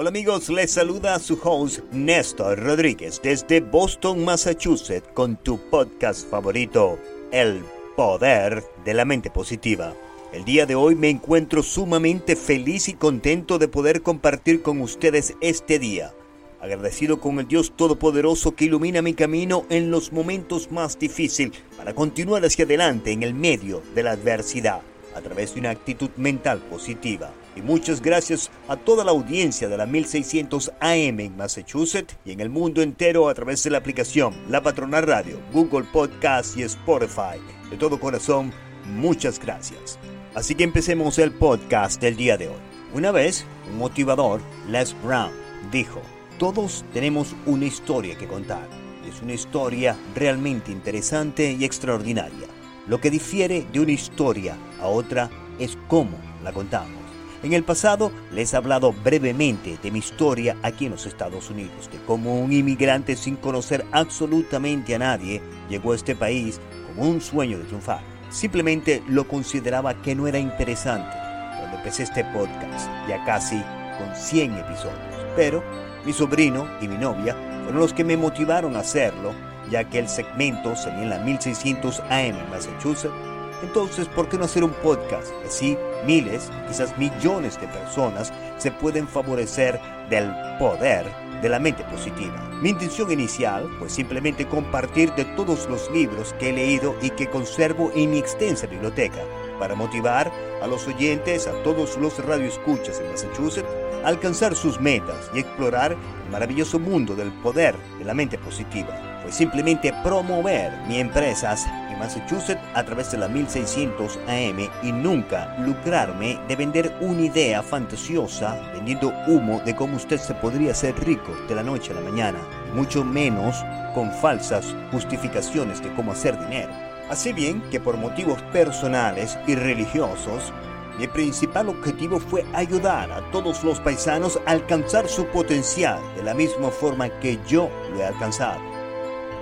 Hola amigos, les saluda su host Néstor Rodríguez desde Boston, Massachusetts con tu podcast favorito, El Poder de la Mente Positiva. El día de hoy me encuentro sumamente feliz y contento de poder compartir con ustedes este día. Agradecido con el Dios Todopoderoso que ilumina mi camino en los momentos más difíciles para continuar hacia adelante en el medio de la adversidad a través de una actitud mental positiva. Y muchas gracias a toda la audiencia de la 1600 AM en Massachusetts y en el mundo entero a través de la aplicación La Patrona Radio, Google Podcast y Spotify. De todo corazón, muchas gracias. Así que empecemos el podcast del día de hoy. Una vez, un motivador, Les Brown, dijo, todos tenemos una historia que contar. Es una historia realmente interesante y extraordinaria. Lo que difiere de una historia a otra es cómo la contamos. En el pasado les he hablado brevemente de mi historia aquí en los Estados Unidos, de cómo un inmigrante sin conocer absolutamente a nadie llegó a este país con un sueño de triunfar. Simplemente lo consideraba que no era interesante cuando empecé este podcast, ya casi con 100 episodios. Pero mi sobrino y mi novia fueron los que me motivaron a hacerlo, ya que el segmento salía en la 1600 AM en Massachusetts entonces, ¿por qué no hacer un podcast? Así miles, quizás millones de personas se pueden favorecer del poder de la mente positiva. Mi intención inicial fue simplemente compartir de todos los libros que he leído y que conservo en mi extensa biblioteca para motivar a los oyentes, a todos los radioescuchas en Massachusetts, a alcanzar sus metas y explorar el maravilloso mundo del poder de la mente positiva. Fue simplemente promover mi empresas Massachusetts a través de la 1600 AM y nunca lucrarme de vender una idea fantasiosa vendiendo humo de cómo usted se podría hacer rico de la noche a la mañana, mucho menos con falsas justificaciones de cómo hacer dinero. Así bien que por motivos personales y religiosos, mi principal objetivo fue ayudar a todos los paisanos a alcanzar su potencial de la misma forma que yo lo he alcanzado.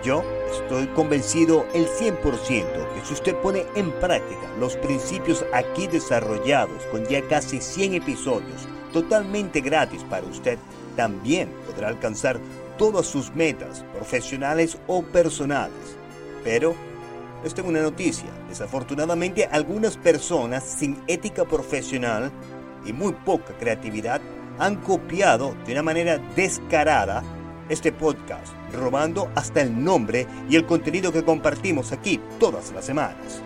Yo estoy convencido el 100% que si usted pone en práctica los principios aquí desarrollados con ya casi 100 episodios totalmente gratis para usted, también podrá alcanzar todas sus metas profesionales o personales. Pero les tengo una noticia. Desafortunadamente algunas personas sin ética profesional y muy poca creatividad han copiado de una manera descarada este podcast, robando hasta el nombre y el contenido que compartimos aquí todas las semanas.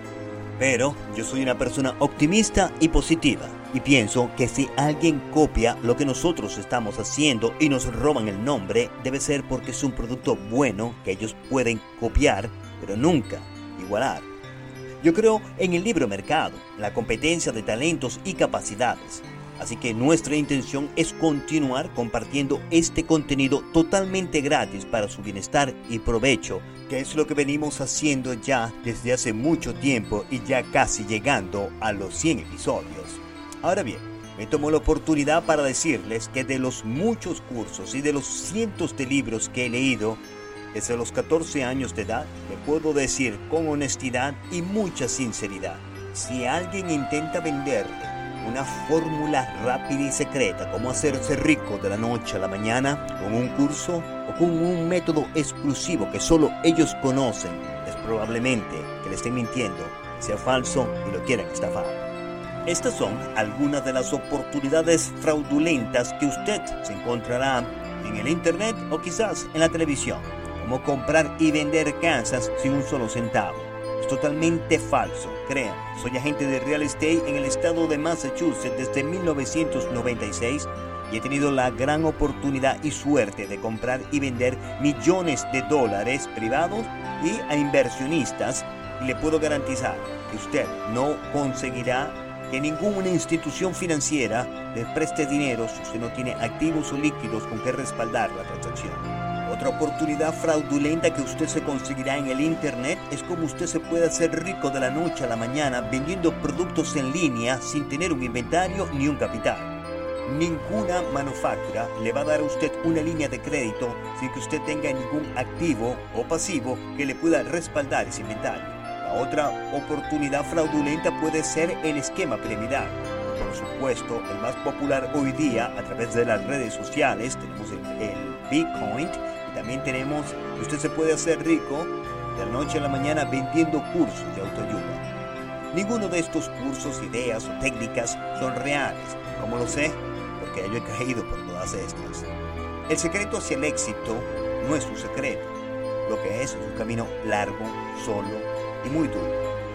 Pero yo soy una persona optimista y positiva y pienso que si alguien copia lo que nosotros estamos haciendo y nos roban el nombre, debe ser porque es un producto bueno que ellos pueden copiar, pero nunca igualar. Yo creo en el libre mercado, la competencia de talentos y capacidades. Así que nuestra intención es continuar compartiendo este contenido totalmente gratis para su bienestar y provecho, que es lo que venimos haciendo ya desde hace mucho tiempo y ya casi llegando a los 100 episodios. Ahora bien, me tomo la oportunidad para decirles que de los muchos cursos y de los cientos de libros que he leído, desde los 14 años de edad, le puedo decir con honestidad y mucha sinceridad, si alguien intenta venderle una fórmula rápida y secreta, como hacerse rico de la noche a la mañana con un curso o con un método exclusivo que solo ellos conocen, es probablemente que le estén mintiendo, sea falso y lo quieran estafar. Estas son algunas de las oportunidades fraudulentas que usted se encontrará en el internet o quizás en la televisión, como comprar y vender casas sin un solo centavo totalmente falso. Crean, soy agente de real estate en el estado de Massachusetts desde 1996 y he tenido la gran oportunidad y suerte de comprar y vender millones de dólares privados y a inversionistas y le puedo garantizar que usted no conseguirá que ninguna institución financiera le preste dinero si usted no tiene activos o líquidos con que respaldar la transacción. Otra oportunidad fraudulenta que usted se conseguirá en el Internet es como usted se puede hacer rico de la noche a la mañana vendiendo productos en línea sin tener un inventario ni un capital. Ninguna manufactura le va a dar a usted una línea de crédito sin que usted tenga ningún activo o pasivo que le pueda respaldar ese inventario. La otra oportunidad fraudulenta puede ser el esquema piramidal por supuesto, el más popular hoy día a través de las redes sociales. Tenemos el, el Bitcoin también tenemos que usted se puede hacer rico de la noche a la mañana vendiendo cursos de autoayuda. Ninguno de estos cursos, ideas o técnicas son reales. ¿Cómo lo sé? Porque yo he caído por todas estas. El secreto hacia el éxito no es un secreto. Lo que es es un camino largo, solo y muy duro,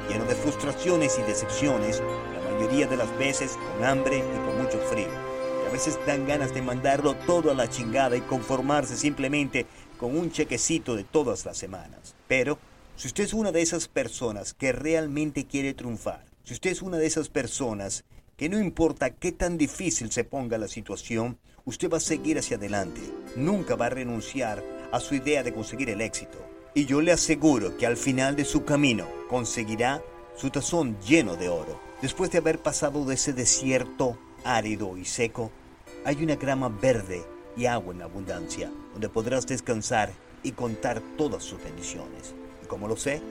lleno de frustraciones y decepciones, la mayoría de las veces con hambre y con mucho frío. A veces dan ganas de mandarlo todo a la chingada y conformarse simplemente con un chequecito de todas las semanas. Pero, si usted es una de esas personas que realmente quiere triunfar, si usted es una de esas personas que no importa qué tan difícil se ponga la situación, usted va a seguir hacia adelante. Nunca va a renunciar a su idea de conseguir el éxito. Y yo le aseguro que al final de su camino conseguirá su tazón lleno de oro. Después de haber pasado de ese desierto árido y seco, hay una grama verde y agua en abundancia, donde podrás descansar y contar todas sus bendiciones. ¿Y cómo lo sé?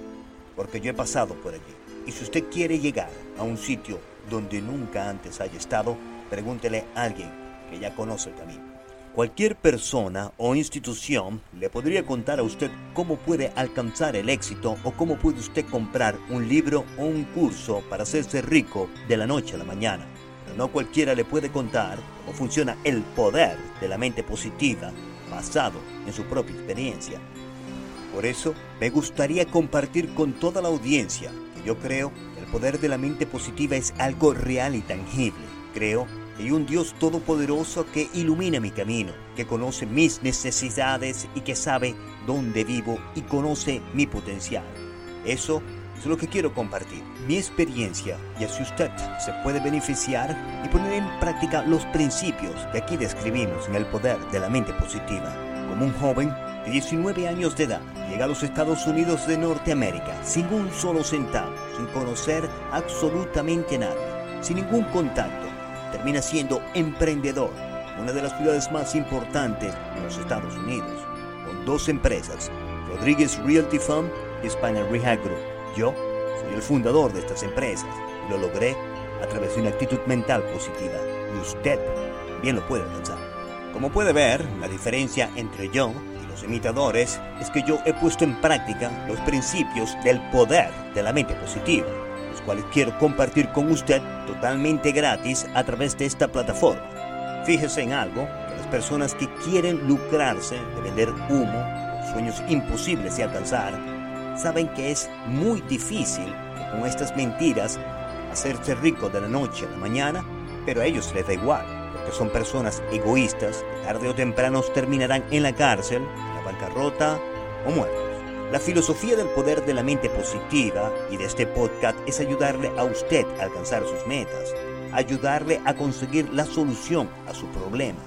Porque yo he pasado por allí. Y si usted quiere llegar a un sitio donde nunca antes haya estado, pregúntele a alguien que ya conoce el camino. Cualquier persona o institución le podría contar a usted cómo puede alcanzar el éxito o cómo puede usted comprar un libro o un curso para hacerse rico de la noche a la mañana. No cualquiera le puede contar cómo funciona el poder de la mente positiva basado en su propia experiencia. Por eso me gustaría compartir con toda la audiencia que yo creo que el poder de la mente positiva es algo real y tangible. Creo hay un Dios todopoderoso que ilumina mi camino, que conoce mis necesidades y que sabe dónde vivo y conoce mi potencial. Eso es lo que quiero compartir, mi experiencia y así usted se puede beneficiar y poner en práctica los principios que aquí describimos en el poder de la mente positiva. Como un joven de 19 años de edad, llega a los Estados Unidos de Norteamérica sin un solo centavo, sin conocer absolutamente nadie, sin ningún contacto termina siendo emprendedor, una de las ciudades más importantes en los Estados Unidos, con dos empresas, Rodríguez Realty Fund y Spaniel Rehab Group. Yo soy el fundador de estas empresas y lo logré a través de una actitud mental positiva y usted bien lo puede alcanzar. Como puede ver, la diferencia entre yo y los imitadores es que yo he puesto en práctica los principios del poder de la mente positiva cuales quiero compartir con usted totalmente gratis a través de esta plataforma. Fíjese en algo, las personas que quieren lucrarse de vender humo, sueños imposibles de alcanzar, saben que es muy difícil con estas mentiras hacerse rico de la noche a la mañana, pero a ellos les da igual, porque son personas egoístas que tarde o temprano terminarán en la cárcel, en la bancarrota o muertos. La filosofía del poder de la mente positiva y de este podcast es ayudarle a usted a alcanzar sus metas, ayudarle a conseguir la solución a su problema,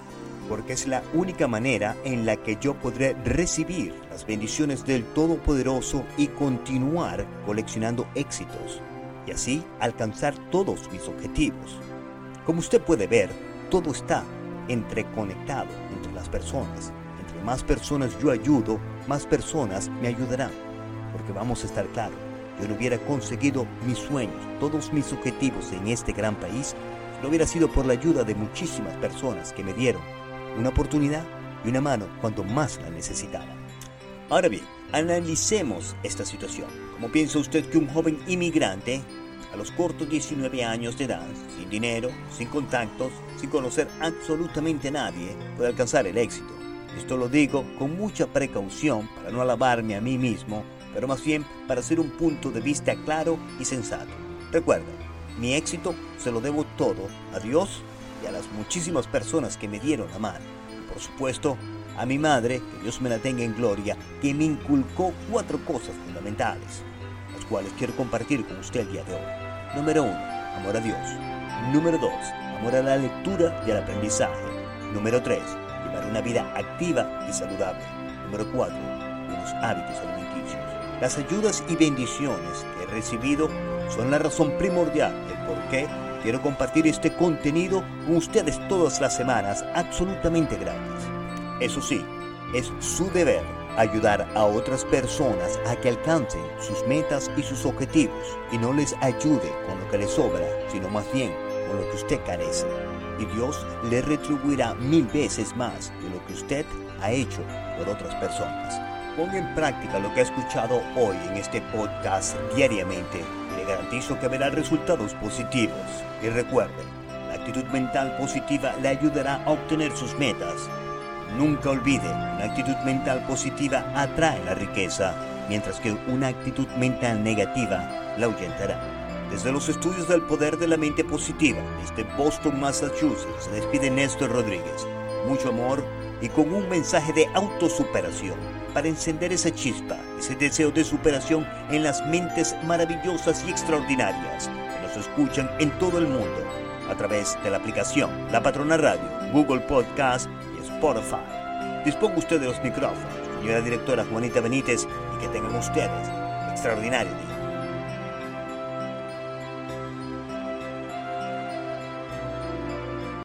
porque es la única manera en la que yo podré recibir las bendiciones del Todopoderoso y continuar coleccionando éxitos, y así alcanzar todos mis objetivos. Como usted puede ver, todo está entreconectado entre las personas más personas yo ayudo, más personas me ayudarán. Porque vamos a estar claros, yo no hubiera conseguido mis sueños, todos mis objetivos en este gran país, no hubiera sido por la ayuda de muchísimas personas que me dieron una oportunidad y una mano cuando más la necesitaba. Ahora bien, analicemos esta situación. ¿Cómo piensa usted que un joven inmigrante a los cortos 19 años de edad, sin dinero, sin contactos, sin conocer absolutamente a nadie, puede alcanzar el éxito? Esto lo digo con mucha precaución para no alabarme a mí mismo, pero más bien para hacer un punto de vista claro y sensato. Recuerda, mi éxito se lo debo todo a Dios y a las muchísimas personas que me dieron la mano. Por supuesto, a mi madre, que Dios me la tenga en gloria, que me inculcó cuatro cosas fundamentales, las cuales quiero compartir con usted el día de hoy. Número uno, amor a Dios. Número dos, amor a la lectura y al aprendizaje. Número tres, una vida activa y saludable. Número 4. Unos hábitos alimenticios. Las ayudas y bendiciones que he recibido son la razón primordial del por qué quiero compartir este contenido con ustedes todas las semanas absolutamente gratis. Eso sí, es su deber ayudar a otras personas a que alcancen sus metas y sus objetivos y no les ayude con lo que les sobra, sino más bien con lo que usted carece y Dios le retribuirá mil veces más de lo que usted ha hecho por otras personas. Ponga en práctica lo que ha escuchado hoy en este podcast diariamente le garantizo que verá resultados positivos. Y recuerde, la actitud mental positiva le ayudará a obtener sus metas. Nunca olvide, una actitud mental positiva atrae la riqueza, mientras que una actitud mental negativa la ahuyentará. Desde los estudios del poder de la mente positiva, desde Boston, Massachusetts, se despide Néstor Rodríguez. Mucho amor y con un mensaje de autosuperación para encender esa chispa, ese deseo de superación en las mentes maravillosas y extraordinarias que nos escuchan en todo el mundo a través de la aplicación La Patrona Radio, Google Podcast Spotify. Disponga usted de los micrófonos, señora directora Juanita Benítez, y que tengan ustedes extraordinario día.